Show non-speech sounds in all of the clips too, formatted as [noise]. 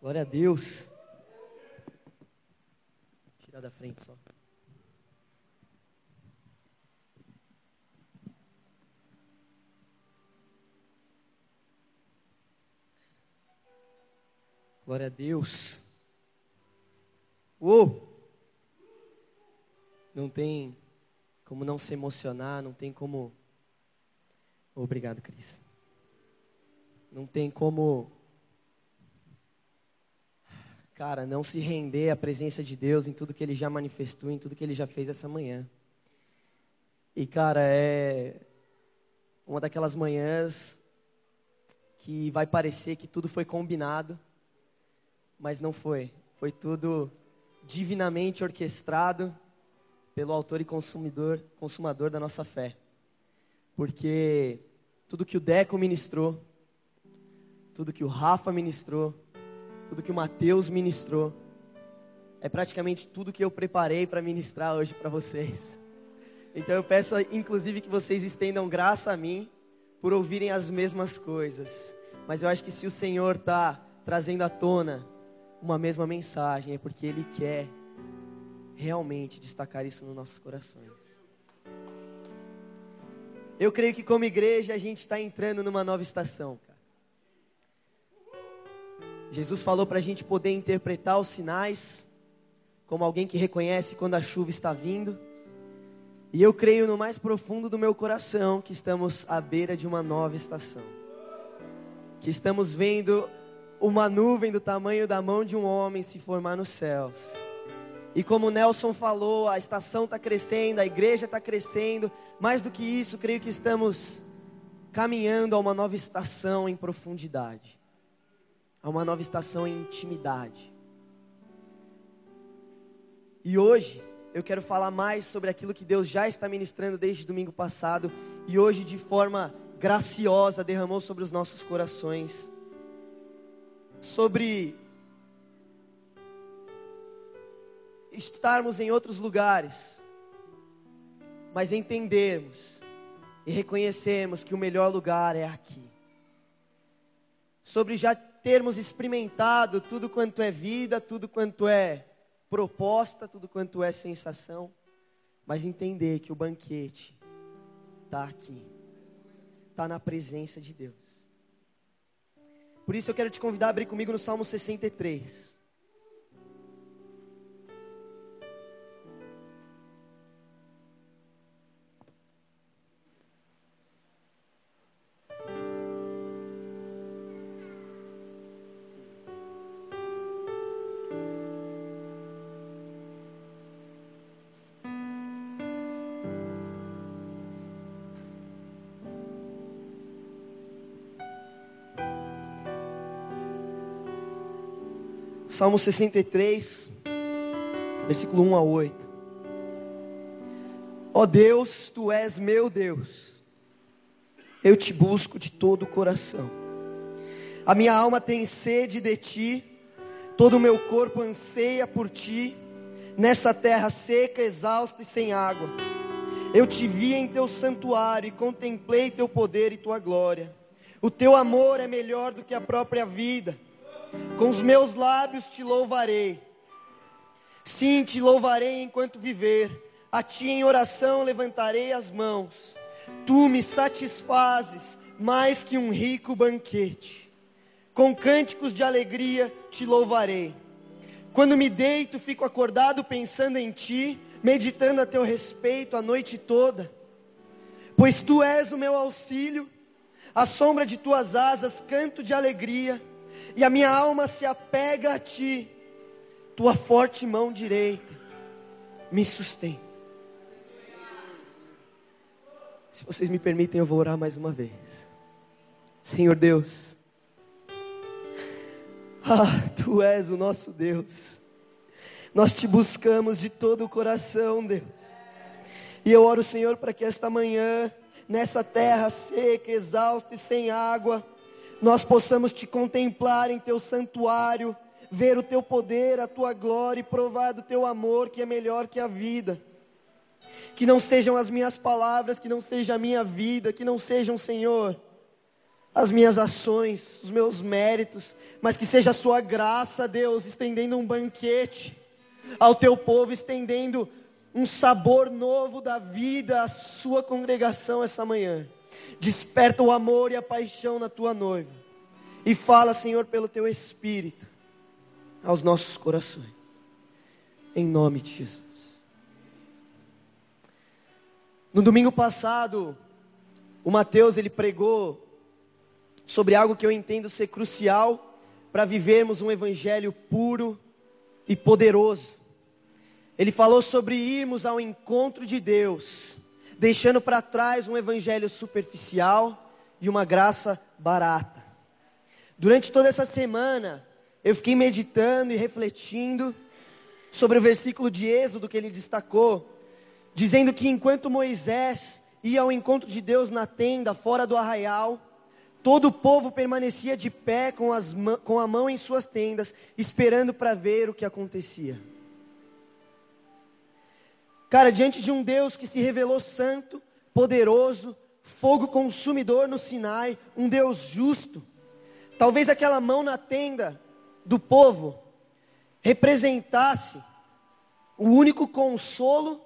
Glória a Deus. Tirar da frente só. Glória a Deus. Uou! Não tem como não se emocionar, não tem como. Obrigado, Cris. Não tem como cara, não se render à presença de Deus em tudo que Ele já manifestou, em tudo que Ele já fez essa manhã. E, cara, é uma daquelas manhãs que vai parecer que tudo foi combinado, mas não foi. Foi tudo divinamente orquestrado pelo autor e consumidor, consumador da nossa fé. Porque tudo que o Deco ministrou, tudo que o Rafa ministrou, tudo que o Mateus ministrou. É praticamente tudo que eu preparei para ministrar hoje para vocês. Então eu peço, inclusive, que vocês estendam graça a mim por ouvirem as mesmas coisas. Mas eu acho que se o Senhor está trazendo à tona uma mesma mensagem, é porque Ele quer realmente destacar isso nos nossos corações. Eu creio que como igreja a gente está entrando numa nova estação. Jesus falou para a gente poder interpretar os sinais, como alguém que reconhece quando a chuva está vindo. E eu creio no mais profundo do meu coração que estamos à beira de uma nova estação. Que estamos vendo uma nuvem do tamanho da mão de um homem se formar nos céus. E como Nelson falou, a estação está crescendo, a igreja está crescendo. Mais do que isso, creio que estamos caminhando a uma nova estação em profundidade a uma nova estação em intimidade. E hoje eu quero falar mais sobre aquilo que Deus já está ministrando desde domingo passado e hoje de forma graciosa derramou sobre os nossos corações. Sobre estarmos em outros lugares, mas entendermos e reconhecermos que o melhor lugar é aqui. Sobre já termos experimentado tudo quanto é vida, tudo quanto é proposta, tudo quanto é sensação, mas entender que o banquete está aqui, está na presença de Deus. Por isso eu quero te convidar a abrir comigo no Salmo 63. Salmo 63, versículo 1 a 8. Ó oh Deus, tu és meu Deus, eu te busco de todo o coração. A minha alma tem sede de ti, todo o meu corpo anseia por ti, nessa terra seca, exausta e sem água. Eu te vi em teu santuário e contemplei teu poder e tua glória. O teu amor é melhor do que a própria vida com os meus lábios te louvarei. Sim, te louvarei enquanto viver. A ti em oração levantarei as mãos. Tu me satisfazes mais que um rico banquete. Com cânticos de alegria te louvarei. Quando me deito, fico acordado pensando em ti, meditando a teu respeito a noite toda. Pois tu és o meu auxílio, à sombra de tuas asas canto de alegria e a minha alma se apega a ti, tua forte mão direita me sustenta. Se vocês me permitem, eu vou orar mais uma vez. Senhor Deus, [laughs] ah, tu és o nosso Deus, nós te buscamos de todo o coração, Deus, e eu oro, Senhor, para que esta manhã, nessa terra seca, exausta e sem água, nós possamos te contemplar em teu santuário, ver o teu poder, a tua glória e provar do teu amor que é melhor que a vida. Que não sejam as minhas palavras, que não seja a minha vida, que não sejam, Senhor, as minhas ações, os meus méritos, mas que seja a sua graça, Deus, estendendo um banquete ao teu povo, estendendo um sabor novo da vida à sua congregação essa manhã. Desperta o amor e a paixão na tua noiva. E fala, Senhor, pelo teu espírito aos nossos corações. Em nome de Jesus. No domingo passado, o Mateus ele pregou sobre algo que eu entendo ser crucial para vivermos um evangelho puro e poderoso. Ele falou sobre irmos ao encontro de Deus, deixando para trás um evangelho superficial e uma graça barata. Durante toda essa semana, eu fiquei meditando e refletindo sobre o versículo de Êxodo que ele destacou, dizendo que enquanto Moisés ia ao encontro de Deus na tenda, fora do arraial, todo o povo permanecia de pé com, as, com a mão em suas tendas, esperando para ver o que acontecia. Cara, diante de um Deus que se revelou santo, poderoso, fogo consumidor no Sinai, um Deus justo, talvez aquela mão na tenda do povo representasse o único consolo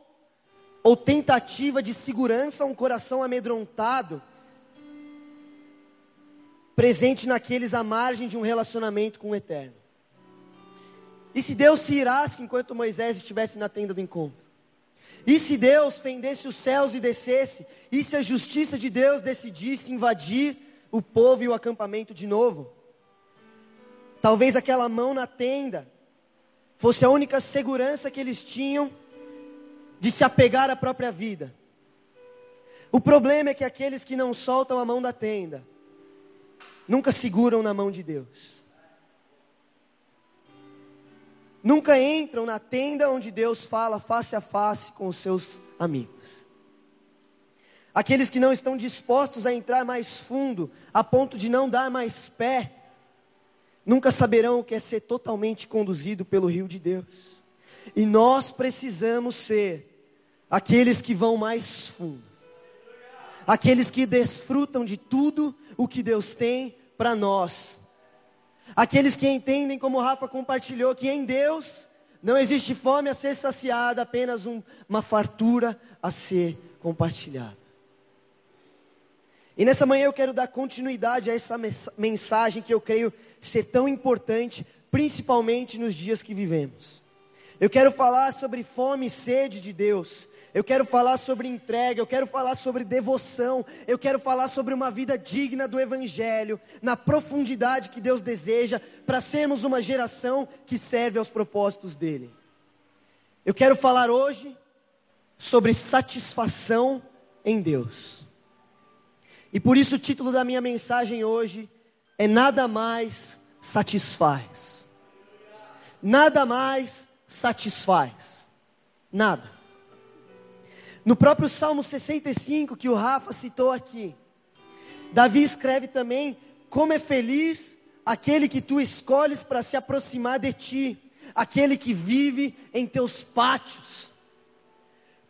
ou tentativa de segurança a um coração amedrontado, presente naqueles à margem de um relacionamento com o Eterno. E se Deus se irasse enquanto Moisés estivesse na tenda do encontro? E se Deus fendesse os céus e descesse? E se a justiça de Deus decidisse invadir o povo e o acampamento de novo? Talvez aquela mão na tenda fosse a única segurança que eles tinham de se apegar à própria vida. O problema é que aqueles que não soltam a mão da tenda nunca seguram na mão de Deus. Nunca entram na tenda onde Deus fala face a face com os seus amigos. Aqueles que não estão dispostos a entrar mais fundo, a ponto de não dar mais pé, nunca saberão o que é ser totalmente conduzido pelo rio de Deus. E nós precisamos ser aqueles que vão mais fundo, aqueles que desfrutam de tudo o que Deus tem para nós, aqueles que entendem, como o Rafa compartilhou, que em Deus não existe fome a ser saciada, apenas um, uma fartura a ser compartilhada. E nessa manhã eu quero dar continuidade a essa mensagem que eu creio ser tão importante, principalmente nos dias que vivemos. Eu quero falar sobre fome e sede de Deus, eu quero falar sobre entrega, eu quero falar sobre devoção, eu quero falar sobre uma vida digna do Evangelho, na profundidade que Deus deseja, para sermos uma geração que serve aos propósitos dEle. Eu quero falar hoje sobre satisfação em Deus. E por isso o título da minha mensagem hoje é Nada mais satisfaz. Nada mais satisfaz. Nada. No próprio Salmo 65, que o Rafa citou aqui, Davi escreve também: Como é feliz aquele que tu escolhes para se aproximar de ti, aquele que vive em teus pátios.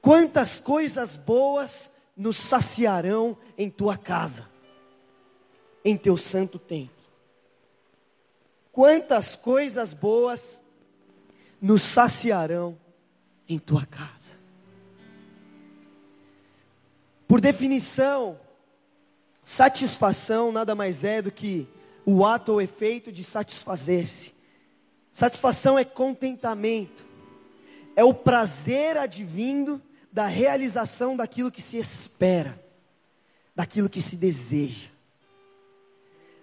Quantas coisas boas nos saciarão em tua casa, em teu santo templo. Quantas coisas boas nos saciarão em tua casa. Por definição, satisfação nada mais é do que o ato ou efeito de satisfazer-se. Satisfação é contentamento, é o prazer advindo da realização daquilo que se espera, daquilo que se deseja.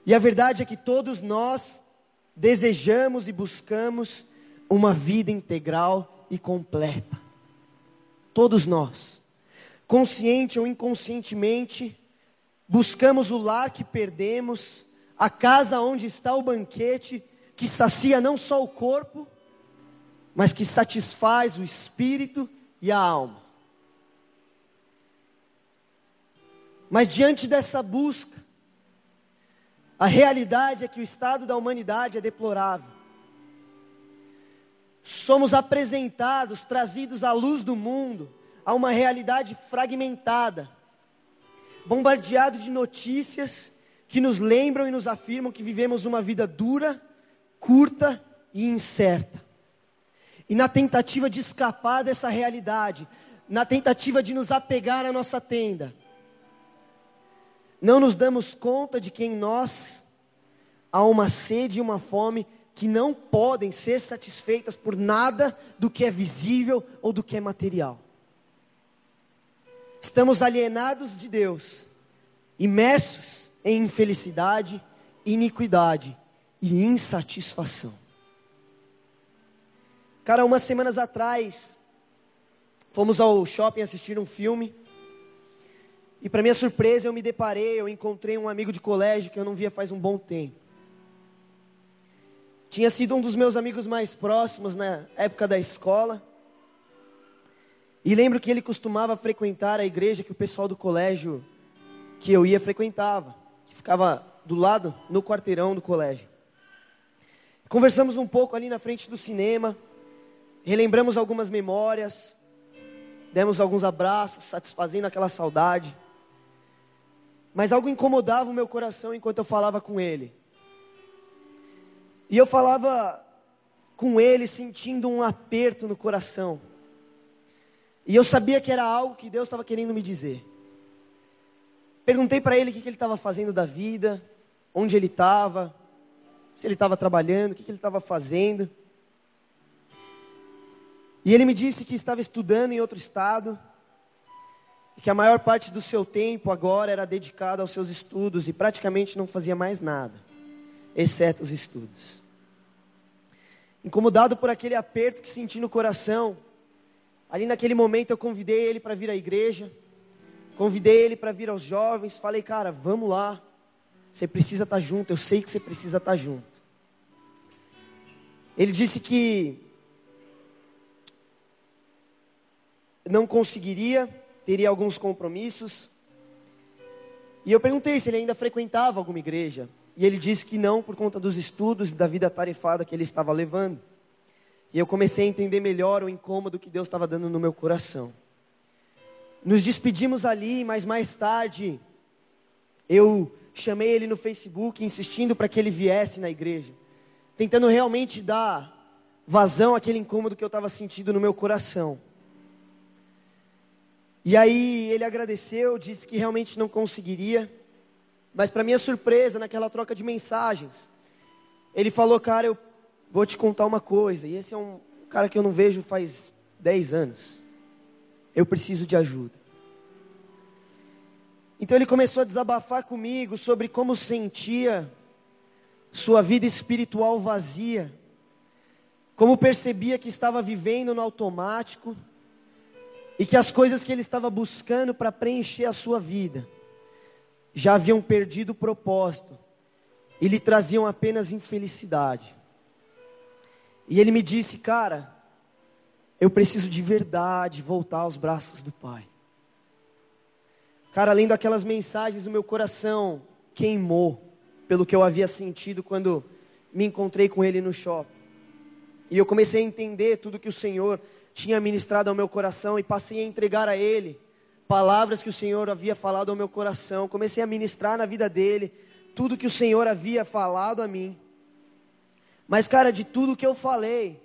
E a verdade é que todos nós desejamos e buscamos uma vida integral e completa. Todos nós consciente ou inconscientemente, buscamos o lar que perdemos, a casa onde está o banquete, que sacia não só o corpo, mas que satisfaz o espírito e a alma. Mas diante dessa busca, a realidade é que o estado da humanidade é deplorável. Somos apresentados, trazidos à luz do mundo, a uma realidade fragmentada, bombardeado de notícias que nos lembram e nos afirmam que vivemos uma vida dura, curta e incerta. E na tentativa de escapar dessa realidade, na tentativa de nos apegar à nossa tenda, não nos damos conta de que em nós há uma sede e uma fome que não podem ser satisfeitas por nada do que é visível ou do que é material. Estamos alienados de Deus, imersos em infelicidade, iniquidade e insatisfação. Cara, umas semanas atrás, fomos ao shopping assistir um filme. E para minha surpresa, eu me deparei, eu encontrei um amigo de colégio que eu não via faz um bom tempo. Tinha sido um dos meus amigos mais próximos na época da escola. E lembro que ele costumava frequentar a igreja que o pessoal do colégio que eu ia frequentava, que ficava do lado no quarteirão do colégio. Conversamos um pouco ali na frente do cinema, relembramos algumas memórias, demos alguns abraços, satisfazendo aquela saudade. Mas algo incomodava o meu coração enquanto eu falava com ele. E eu falava com ele sentindo um aperto no coração. E eu sabia que era algo que Deus estava querendo me dizer. Perguntei para ele o que, que ele estava fazendo da vida, onde ele estava, se ele estava trabalhando, o que, que ele estava fazendo. E ele me disse que estava estudando em outro estado, e que a maior parte do seu tempo agora era dedicado aos seus estudos e praticamente não fazia mais nada, exceto os estudos. Incomodado por aquele aperto que senti no coração, ali naquele momento eu convidei ele para vir à igreja, convidei ele para vir aos jovens, falei, cara, vamos lá, você precisa estar tá junto, eu sei que você precisa estar tá junto. Ele disse que não conseguiria, teria alguns compromissos. E eu perguntei se ele ainda frequentava alguma igreja. E ele disse que não por conta dos estudos e da vida tarefada que ele estava levando. E eu comecei a entender melhor o incômodo que Deus estava dando no meu coração. Nos despedimos ali, mas mais tarde eu chamei ele no Facebook, insistindo para que ele viesse na igreja, tentando realmente dar vazão àquele incômodo que eu estava sentindo no meu coração. E aí ele agradeceu, disse que realmente não conseguiria, mas para minha surpresa, naquela troca de mensagens, ele falou, cara, eu vou te contar uma coisa. E esse é um cara que eu não vejo faz 10 anos. Eu preciso de ajuda. Então ele começou a desabafar comigo sobre como sentia sua vida espiritual vazia, como percebia que estava vivendo no automático e que as coisas que ele estava buscando para preencher a sua vida já haviam perdido o propósito e lhe traziam apenas infelicidade. E ele me disse, cara, eu preciso de verdade voltar aos braços do Pai. Cara, além daquelas mensagens, o meu coração queimou pelo que eu havia sentido quando me encontrei com ele no shopping. E eu comecei a entender tudo que o Senhor tinha ministrado ao meu coração e passei a entregar a ele palavras que o Senhor havia falado ao meu coração, comecei a ministrar na vida dele, tudo que o Senhor havia falado a mim. Mas, cara, de tudo que eu falei,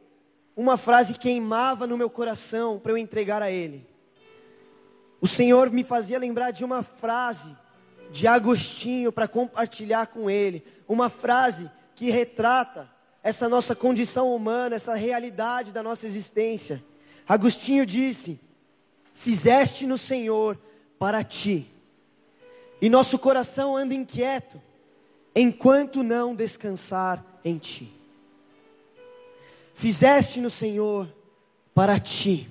uma frase queimava no meu coração para eu entregar a ele. O Senhor me fazia lembrar de uma frase de Agostinho para compartilhar com ele, uma frase que retrata essa nossa condição humana, essa realidade da nossa existência. Agostinho disse: fizeste no Senhor para ti. E nosso coração anda inquieto, enquanto não descansar em ti. Fizeste no Senhor para ti.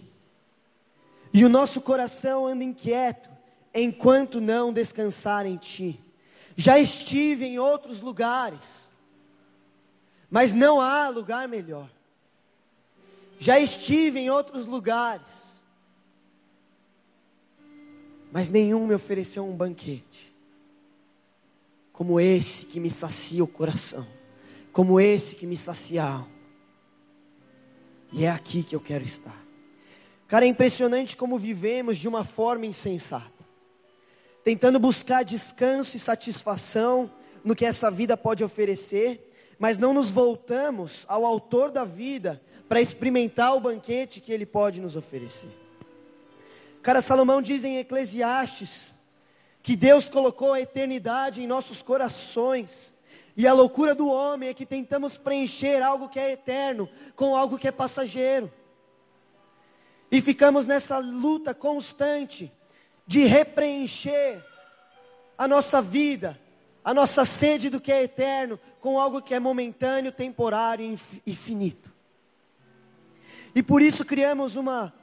E o nosso coração anda inquieto, enquanto não descansar em ti. Já estive em outros lugares, mas não há lugar melhor. Já estive em outros lugares, mas nenhum me ofereceu um banquete, como esse que me sacia o coração, como esse que me sacia a alma. E é aqui que eu quero estar. Cara, é impressionante como vivemos de uma forma insensata, tentando buscar descanso e satisfação no que essa vida pode oferecer, mas não nos voltamos ao autor da vida para experimentar o banquete que ele pode nos oferecer. Cara, Salomão diz em Eclesiastes que Deus colocou a eternidade em nossos corações. E a loucura do homem é que tentamos preencher algo que é eterno com algo que é passageiro. E ficamos nessa luta constante de repreencher a nossa vida, a nossa sede do que é eterno, com algo que é momentâneo, temporário e finito. E por isso criamos uma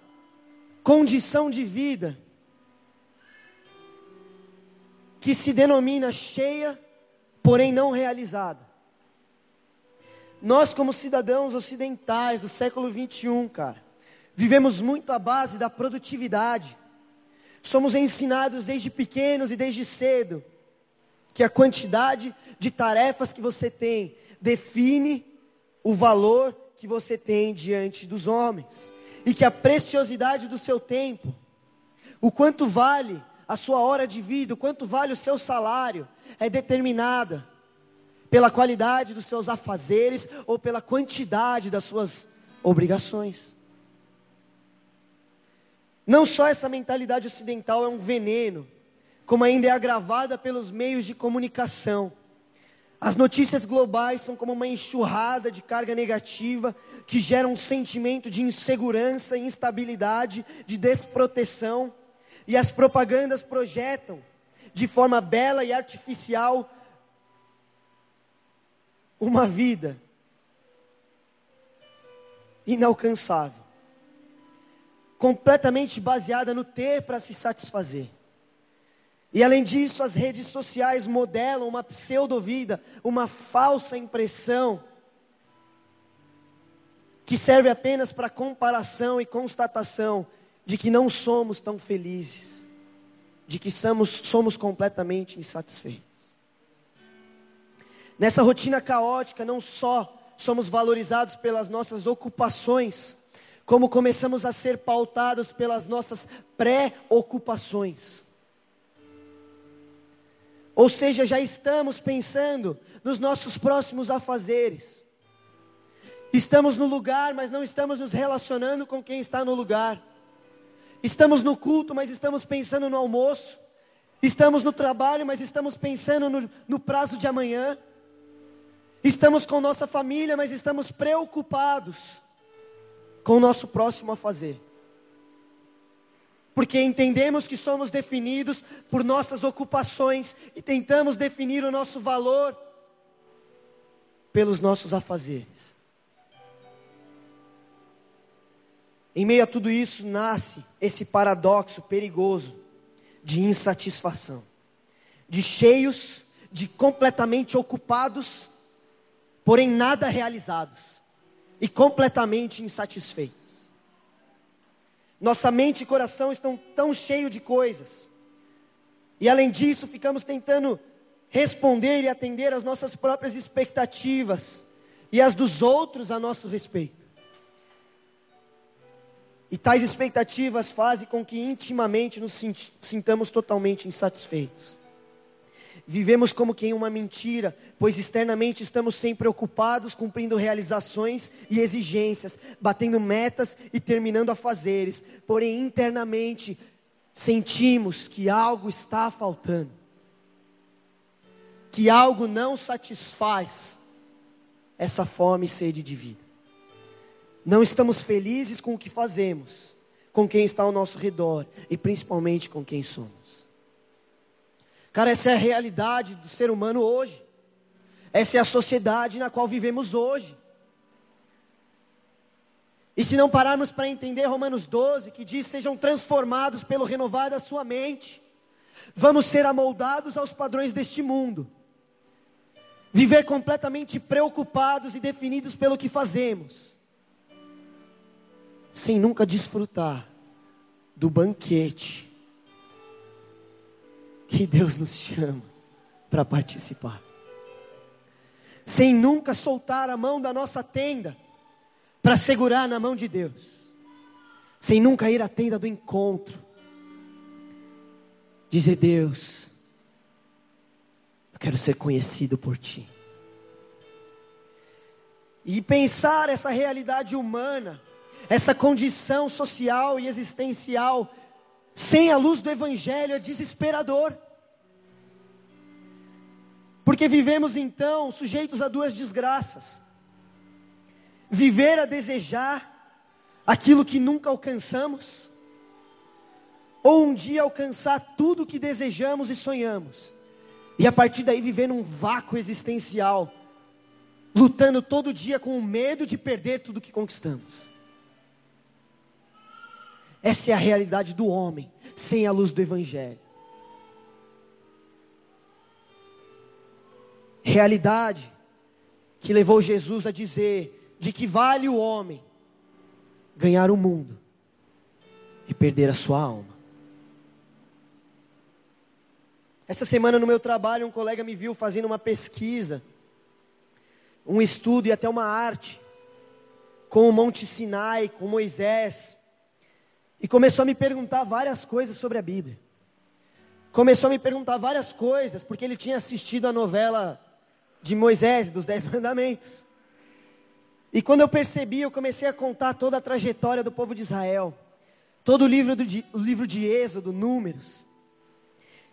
condição de vida que se denomina cheia, porém não realizada. Nós, como cidadãos ocidentais do século 21, cara, vivemos muito à base da produtividade. Somos ensinados desde pequenos e desde cedo que a quantidade de tarefas que você tem define o valor que você tem diante dos homens e que a preciosidade do seu tempo, o quanto vale a sua hora de vida, o quanto vale o seu salário, é determinada pela qualidade dos seus afazeres ou pela quantidade das suas obrigações. Não só essa mentalidade ocidental é um veneno, como ainda é agravada pelos meios de comunicação. As notícias globais são como uma enxurrada de carga negativa que gera um sentimento de insegurança, instabilidade, de desproteção. E as propagandas projetam de forma bela e artificial uma vida inalcançável, completamente baseada no ter para se satisfazer. E além disso, as redes sociais modelam uma pseudo-vida, uma falsa impressão, que serve apenas para comparação e constatação de que não somos tão felizes, de que somos, somos completamente insatisfeitos. Nessa rotina caótica, não só somos valorizados pelas nossas ocupações, como começamos a ser pautados pelas nossas pré-ocupações. Ou seja, já estamos pensando nos nossos próximos afazeres. Estamos no lugar, mas não estamos nos relacionando com quem está no lugar. Estamos no culto, mas estamos pensando no almoço. Estamos no trabalho, mas estamos pensando no, no prazo de amanhã. Estamos com nossa família, mas estamos preocupados com o nosso próximo a fazer porque entendemos que somos definidos por nossas ocupações e tentamos definir o nosso valor pelos nossos afazeres. Em meio a tudo isso nasce esse paradoxo perigoso de insatisfação, de cheios, de completamente ocupados, porém nada realizados, e completamente insatisfeitos. Nossa mente e coração estão tão cheios de coisas. E além disso, ficamos tentando responder e atender às nossas próprias expectativas e as dos outros a nosso respeito. E tais expectativas fazem com que intimamente nos sintamos totalmente insatisfeitos. Vivemos como que em uma mentira, pois externamente estamos sempre ocupados cumprindo realizações e exigências, batendo metas e terminando afazeres, porém internamente sentimos que algo está faltando, que algo não satisfaz essa fome e sede de vida. Não estamos felizes com o que fazemos, com quem está ao nosso redor e principalmente com quem somos. Cara, essa é a realidade do ser humano hoje. Essa é a sociedade na qual vivemos hoje. E se não pararmos para entender Romanos 12, que diz: sejam transformados pelo renovar da sua mente, vamos ser amoldados aos padrões deste mundo, viver completamente preocupados e definidos pelo que fazemos, sem nunca desfrutar do banquete que Deus nos chama para participar. Sem nunca soltar a mão da nossa tenda para segurar na mão de Deus. Sem nunca ir à tenda do encontro. Dizer, Deus, quero ser conhecido por ti. E pensar essa realidade humana, essa condição social e existencial, sem a luz do Evangelho, é desesperador. Porque vivemos então sujeitos a duas desgraças: viver a desejar aquilo que nunca alcançamos, ou um dia alcançar tudo o que desejamos e sonhamos, e a partir daí viver num vácuo existencial, lutando todo dia com o medo de perder tudo que conquistamos. Essa é a realidade do homem sem a luz do Evangelho. Realidade que levou Jesus a dizer de que vale o homem ganhar o mundo e perder a sua alma. Essa semana no meu trabalho, um colega me viu fazendo uma pesquisa, um estudo e até uma arte com o Monte Sinai, com Moisés, e começou a me perguntar várias coisas sobre a Bíblia. Começou a me perguntar várias coisas, porque ele tinha assistido a novela de Moisés, dos Dez [laughs] Mandamentos. E quando eu percebi, eu comecei a contar toda a trajetória do povo de Israel, todo o livro, do, o livro de Êxodo, Números.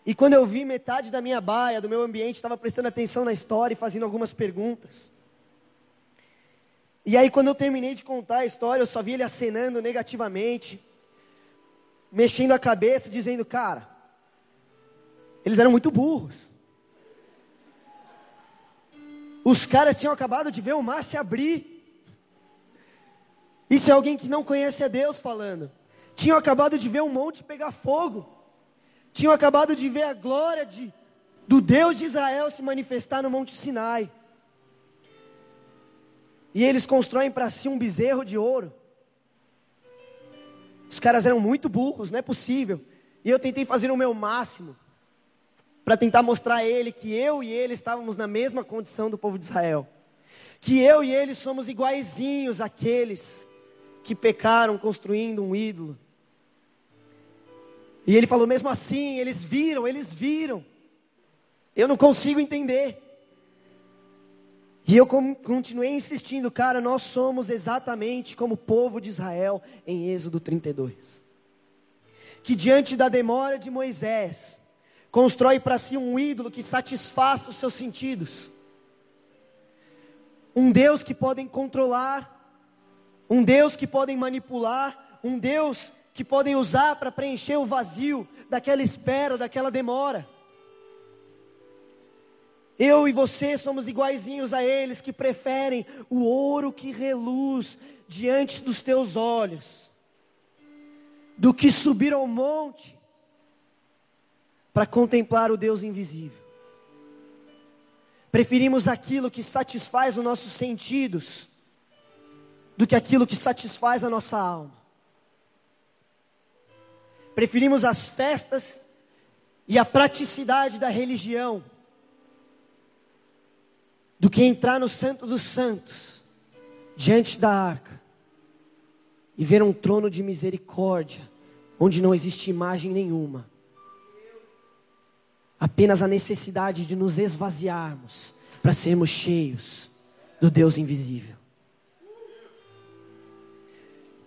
E quando eu vi metade da minha baia, do meu ambiente, estava prestando atenção na história e fazendo algumas perguntas. E aí, quando eu terminei de contar a história, eu só vi ele acenando negativamente, mexendo a cabeça, dizendo: Cara, eles eram muito burros. Os caras tinham acabado de ver o mar se abrir. Isso é alguém que não conhece a Deus falando. Tinham acabado de ver um monte pegar fogo. Tinham acabado de ver a glória de, do Deus de Israel se manifestar no Monte Sinai. E eles constroem para si um bezerro de ouro. Os caras eram muito burros, não é possível. E eu tentei fazer o meu máximo para tentar mostrar a ele que eu e ele estávamos na mesma condição do povo de Israel. Que eu e ele somos iguaizinhos àqueles que pecaram construindo um ídolo. E ele falou mesmo assim, eles viram, eles viram. Eu não consigo entender. E eu continuei insistindo, cara, nós somos exatamente como o povo de Israel em Êxodo 32. Que diante da demora de Moisés, constrói para si um ídolo que satisfaça os seus sentidos. Um Deus que podem controlar, um Deus que podem manipular, um Deus que podem usar para preencher o vazio daquela espera, daquela demora. Eu e você somos iguaizinhos a eles que preferem o ouro que reluz diante dos teus olhos, do que subir ao monte para contemplar o Deus invisível. Preferimos aquilo que satisfaz os nossos sentidos do que aquilo que satisfaz a nossa alma. Preferimos as festas e a praticidade da religião do que entrar no Santo dos Santos, diante da arca, e ver um trono de misericórdia, onde não existe imagem nenhuma, apenas a necessidade de nos esvaziarmos para sermos cheios do Deus invisível.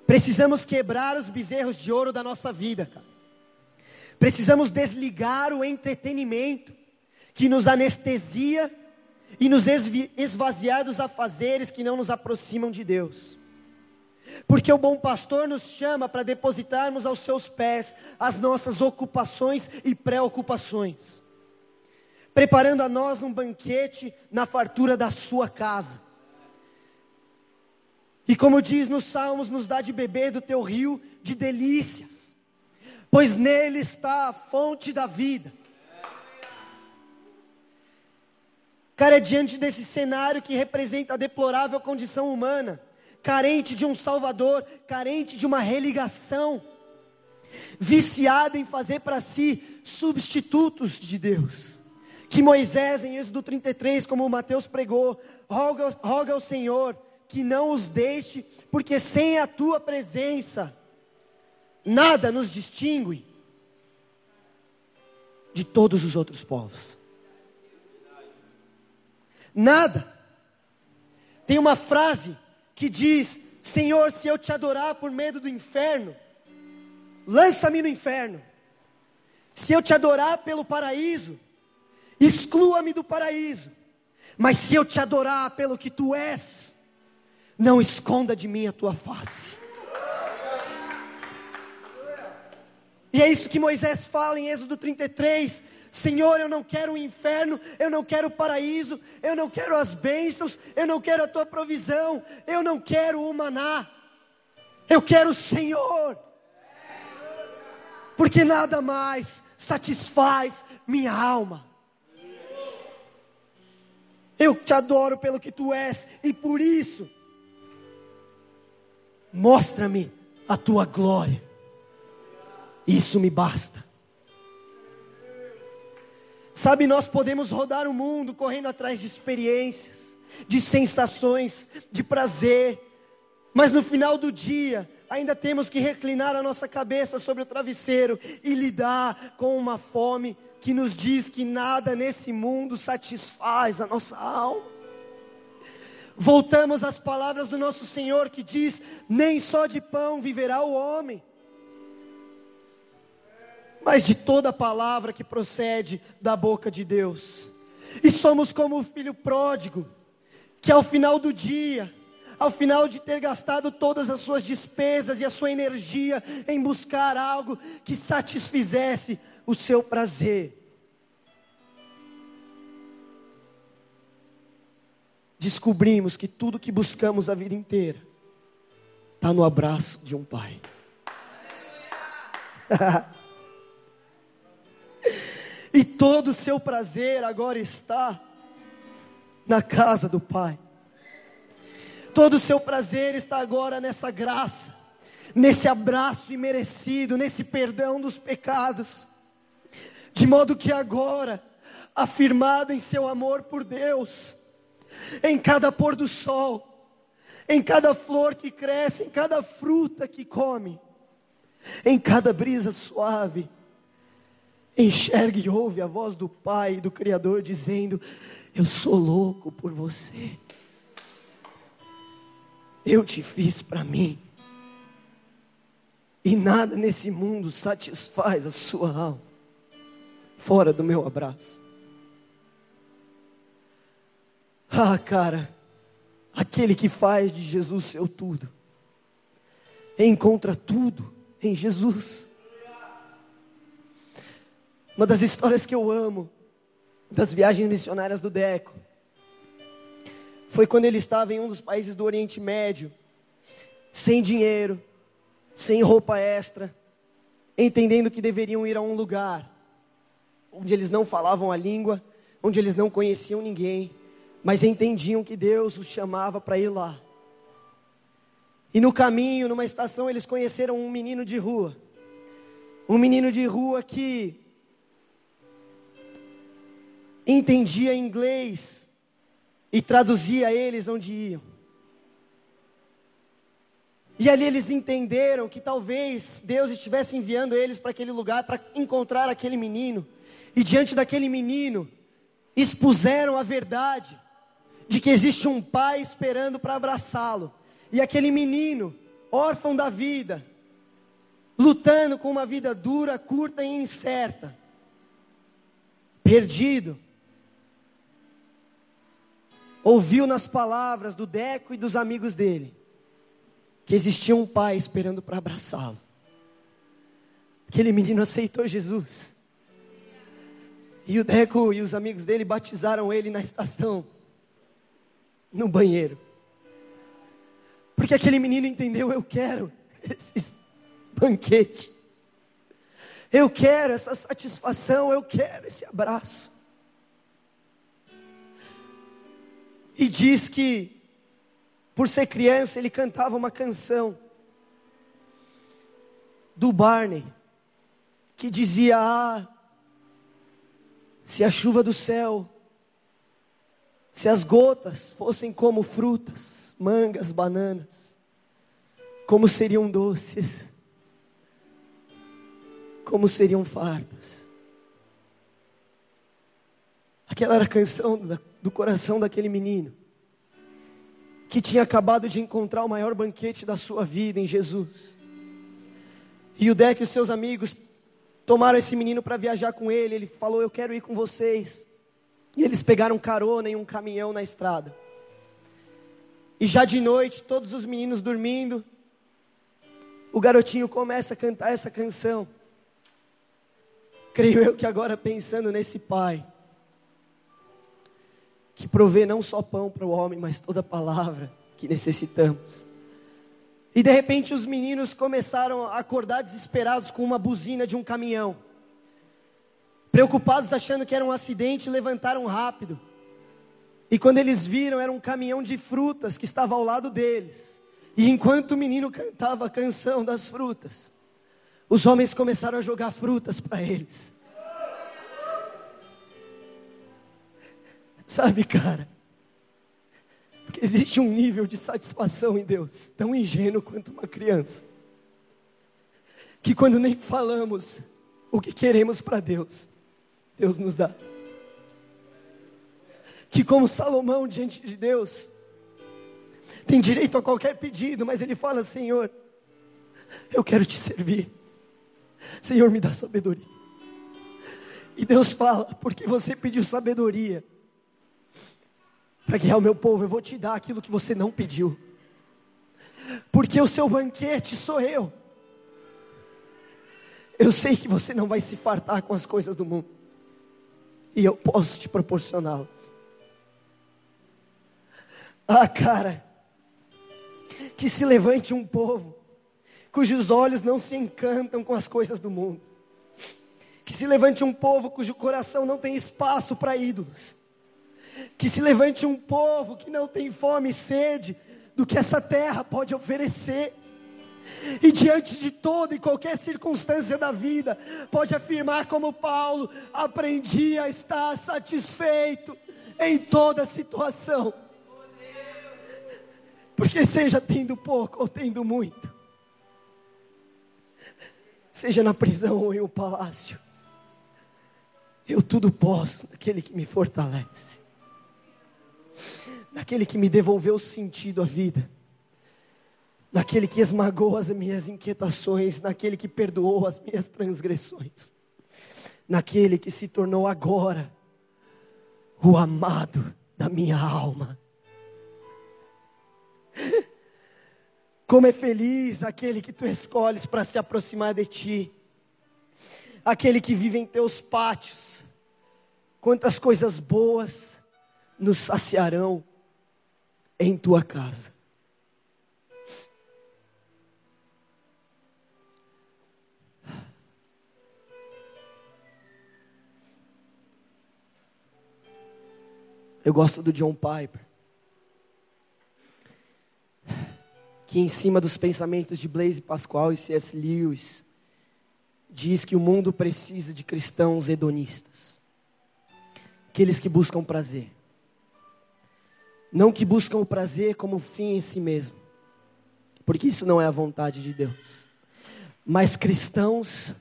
Precisamos quebrar os bezerros de ouro da nossa vida, cara. Precisamos desligar o entretenimento que nos anestesia e nos esvaziar dos afazeres que não nos aproximam de Deus. Porque o bom pastor nos chama para depositarmos aos seus pés as nossas ocupações e preocupações, preparando a nós um banquete na fartura da sua casa. E como diz nos Salmos, nos dá de beber do teu rio de delícias, pois nele está a fonte da vida. Cara, é diante desse cenário que representa a deplorável condição humana, carente de um Salvador, carente de uma religação, viciada em fazer para si substitutos de Deus. Que Moisés, em Êxodo 33, como Mateus pregou, roga, roga ao Senhor que não os deixe, porque sem a tua presença, nada nos distingue de todos os outros povos. Nada. Tem uma frase que diz: Senhor, se eu te adorar por medo do inferno, lança-me no inferno. Se eu te adorar pelo paraíso, exclua-me do paraíso. Mas se eu te adorar pelo que tu és, não esconda de mim a tua face. E é isso que Moisés fala em Êxodo 33. Senhor, eu não quero o inferno, eu não quero o paraíso, eu não quero as bênçãos, eu não quero a tua provisão, eu não quero o maná, eu quero o Senhor, porque nada mais satisfaz minha alma. Eu te adoro pelo que tu és, e por isso, mostra-me a tua glória. Isso me basta. Sabe, nós podemos rodar o mundo correndo atrás de experiências, de sensações, de prazer, mas no final do dia, ainda temos que reclinar a nossa cabeça sobre o travesseiro e lidar com uma fome que nos diz que nada nesse mundo satisfaz a nossa alma. Voltamos às palavras do nosso Senhor que diz: Nem só de pão viverá o homem, mas de toda palavra que procede da boca de Deus. E somos como o filho pródigo, que ao final do dia, ao final de ter gastado todas as suas despesas e a sua energia em buscar algo que satisfizesse o seu prazer, descobrimos que tudo que buscamos a vida inteira está no abraço de um pai. [laughs] e todo o seu prazer agora está na casa do Pai. Todo o seu prazer está agora nessa graça, nesse abraço imerecido, nesse perdão dos pecados, de modo que agora, afirmado em seu amor por Deus, em cada pôr do sol, em cada flor que cresce, em cada fruta que come, em cada brisa suave, enxergue e ouve a voz do Pai do Criador dizendo: Eu sou louco por você. Eu te fiz para mim. E nada nesse mundo satisfaz a sua alma fora do meu abraço. Ah, cara, aquele que faz de Jesus seu tudo, encontra tudo em Jesus. Uma das histórias que eu amo das viagens missionárias do Deco foi quando ele estava em um dos países do Oriente Médio, sem dinheiro, sem roupa extra, entendendo que deveriam ir a um lugar onde eles não falavam a língua, onde eles não conheciam ninguém, mas entendiam que Deus os chamava para ir lá. E no caminho, numa estação, eles conheceram um menino de rua. Um menino de rua que entendia inglês e traduzia eles onde iam. E ali eles entenderam que talvez Deus estivesse enviando eles para aquele lugar para encontrar aquele menino. E diante daquele menino, expuseram a verdade de que existe um pai esperando para abraçá-lo. E aquele menino, órfão da vida, lutando com uma vida dura, curta e incerta, perdido, ouviu nas palavras do Deco e dos amigos dele que existia um pai esperando para abraçá-lo. Aquele menino aceitou Jesus. E o Deco e os amigos dele batizaram ele na estação, no banheiro. Porque aquele menino entendeu: eu quero esse banquete, eu quero essa satisfação, eu quero esse abraço. E diz que, por ser criança, ele cantava uma canção do Barney, que dizia: Ah, se a chuva do céu, se as gotas fossem como frutas, mangas, bananas, como seriam doces, como seriam fartos. Aquela era a canção do coração daquele menino, que tinha acabado de encontrar o maior banquete da sua vida em Jesus. E o Deck e os seus amigos tomaram esse menino para viajar com ele. Ele falou: Eu quero ir com vocês. E eles pegaram carona em um caminhão na estrada. E já de noite, todos os meninos dormindo, o garotinho começa a cantar essa canção. Creio eu que agora pensando nesse pai, que provê não só pão para o homem, mas toda palavra que necessitamos. E de repente os meninos começaram a acordar desesperados com uma buzina de um caminhão. Preocupados, achando que era um acidente, levantaram rápido. E quando eles viram, era um caminhão de frutas que estava ao lado deles. E enquanto o menino cantava a canção das frutas, os homens começaram a jogar frutas para eles. Sabe, cara? Porque existe um nível de satisfação em Deus, tão ingênuo quanto uma criança, que quando nem falamos o que queremos para Deus, Deus nos dá. Que como Salomão diante de Deus, tem direito a qualquer pedido, mas ele fala: Senhor, eu quero te servir. Senhor, me dá sabedoria. E Deus fala: porque você pediu sabedoria, para guiar o meu povo, eu vou te dar aquilo que você não pediu. Porque o seu banquete sou eu. Eu sei que você não vai se fartar com as coisas do mundo. E eu posso te proporcioná-las. Ah, cara, que se levante um povo cujos olhos não se encantam com as coisas do mundo. Que se levante um povo cujo coração não tem espaço para ídolos que se levante um povo que não tem fome e sede do que essa terra pode oferecer. E diante de toda e qualquer circunstância da vida, pode afirmar como Paulo: aprendi a estar satisfeito em toda situação. Porque seja tendo pouco ou tendo muito, seja na prisão ou em um palácio, eu tudo posso naquele que me fortalece naquele que me devolveu sentido à vida, naquele que esmagou as minhas inquietações, naquele que perdoou as minhas transgressões, naquele que se tornou agora o amado da minha alma. Como é feliz aquele que tu escolhes para se aproximar de ti, aquele que vive em teus pátios. Quantas coisas boas nos saciarão em tua casa. Eu gosto do John Piper, que em cima dos pensamentos de Blaise Pascal e C.S. Lewis, diz que o mundo precisa de cristãos hedonistas, aqueles que buscam prazer. Não que buscam o prazer como fim em si mesmo, porque isso não é a vontade de Deus. Mas cristãos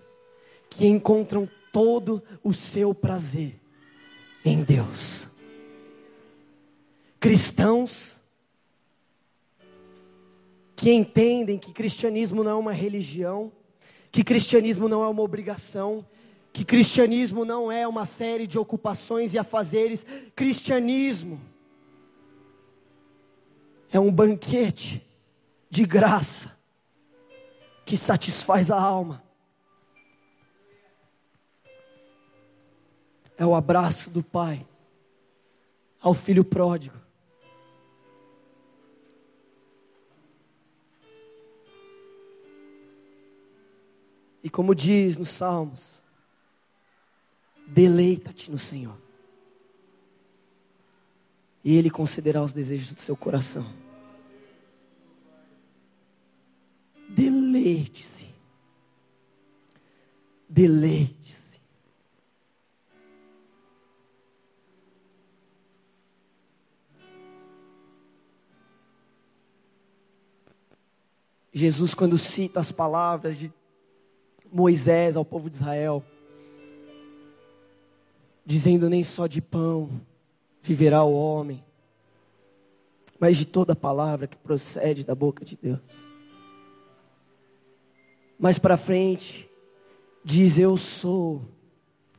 que encontram todo o seu prazer em Deus. Cristãos que entendem que cristianismo não é uma religião, que cristianismo não é uma obrigação, que cristianismo não é uma série de ocupações e afazeres, cristianismo é um banquete de graça que satisfaz a alma. É o abraço do Pai ao filho pródigo. E como diz nos Salmos, deleita-te no Senhor e Ele concederá os desejos do seu coração. Deleite-se. Deleite-se. Jesus, quando cita as palavras de Moisés ao povo de Israel, dizendo: nem só de pão viverá o homem, mas de toda palavra que procede da boca de Deus. Mais para frente, diz: Eu sou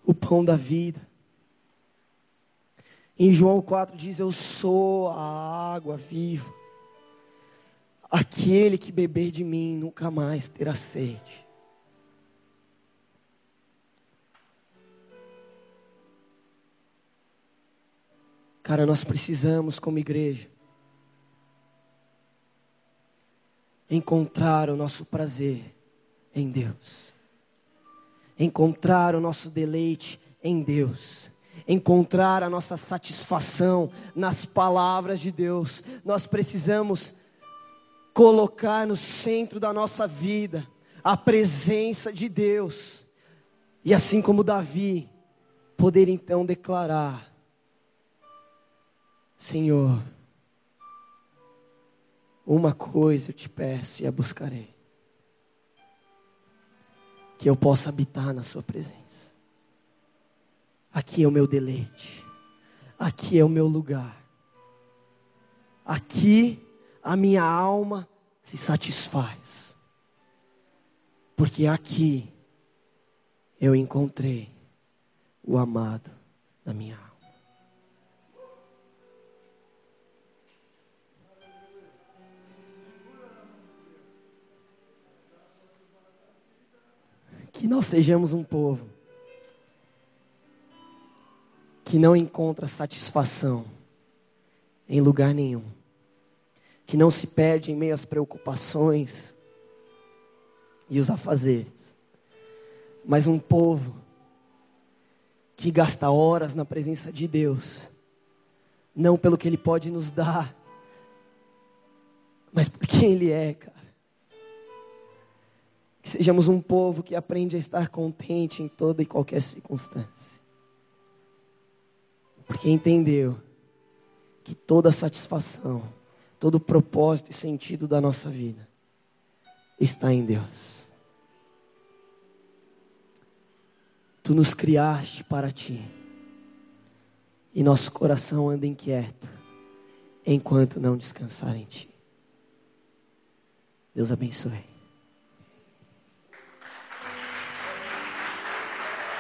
o pão da vida. Em João 4 diz: Eu sou a água viva. Aquele que beber de mim nunca mais terá sede. Cara, nós precisamos, como igreja, encontrar o nosso prazer em Deus, encontrar o nosso deleite em Deus encontrar a nossa satisfação nas palavras de Deus. Nós precisamos colocar no centro da nossa vida a presença de Deus. E assim como Davi, poder então declarar: Senhor, uma coisa eu te peço e a buscarei. Que eu possa habitar na Sua presença. Aqui é o meu deleite. Aqui é o meu lugar. Aqui a minha alma se satisfaz. Porque aqui eu encontrei o amado da minha alma. Nós sejamos um povo que não encontra satisfação em lugar nenhum, que não se perde em meio às preocupações e os afazeres, mas um povo que gasta horas na presença de Deus, não pelo que Ele pode nos dar, mas por quem Ele é, cara. Que sejamos um povo que aprende a estar contente em toda e qualquer circunstância porque entendeu que toda satisfação, todo propósito e sentido da nossa vida está em Deus. Tu nos criaste para ti. E nosso coração anda inquieto enquanto não descansar em ti. Deus abençoe.